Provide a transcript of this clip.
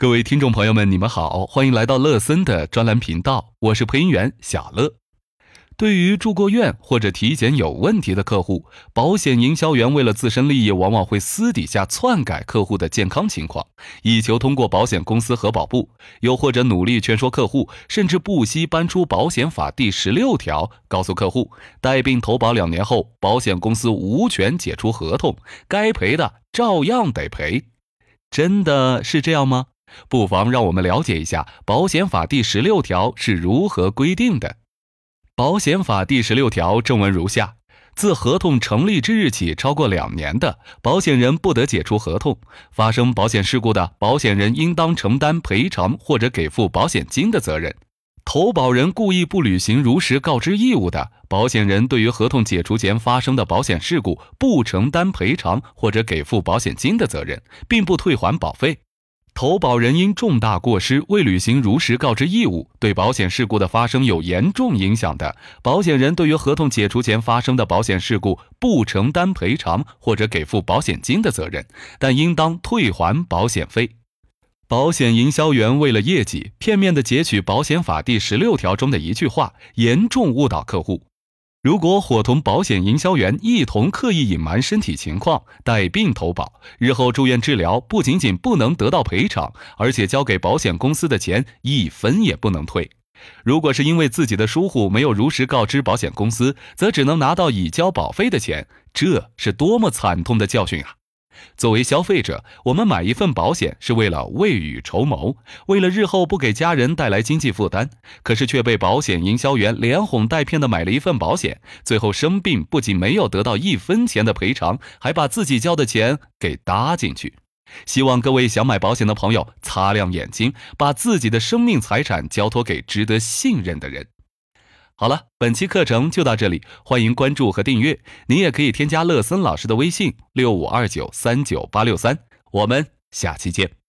各位听众朋友们，你们好，欢迎来到乐森的专栏频道，我是配音员小乐。对于住过院或者体检有问题的客户，保险营销员为了自身利益，往往会私底下篡改客户的健康情况，以求通过保险公司核保部；又或者努力劝说客户，甚至不惜搬出保险法第十六条，告诉客户带病投保两年后，保险公司无权解除合同，该赔的照样得赔。真的是这样吗？不妨让我们了解一下保险法第十六条是如何规定的。保险法第十六条正文如下：自合同成立之日起超过两年的，保险人不得解除合同。发生保险事故的，保险人应当承担赔偿或者给付保险金的责任。投保人故意不履行如实告知义务的，保险人对于合同解除前发生的保险事故不承担赔偿或者给付保险金的责任，并不退还保费。投保人因重大过失未履行如实告知义务，对保险事故的发生有严重影响的，保险人对于合同解除前发生的保险事故不承担赔偿或者给付保险金的责任，但应当退还保险费。保险营销员为了业绩，片面的截取保险法第十六条中的一句话，严重误导客户。如果伙同保险营销员一同刻意隐瞒身体情况、带病投保，日后住院治疗不仅仅不能得到赔偿，而且交给保险公司的钱一分也不能退。如果是因为自己的疏忽没有如实告知保险公司，则只能拿到已交保费的钱，这是多么惨痛的教训啊！作为消费者，我们买一份保险是为了未雨绸缪，为了日后不给家人带来经济负担。可是却被保险营销员连哄带骗的买了一份保险，最后生病不仅没有得到一分钱的赔偿，还把自己交的钱给搭进去。希望各位想买保险的朋友擦亮眼睛，把自己的生命财产交托给值得信任的人。好了，本期课程就到这里，欢迎关注和订阅。您也可以添加乐森老师的微信六五二九三九八六三，我们下期见。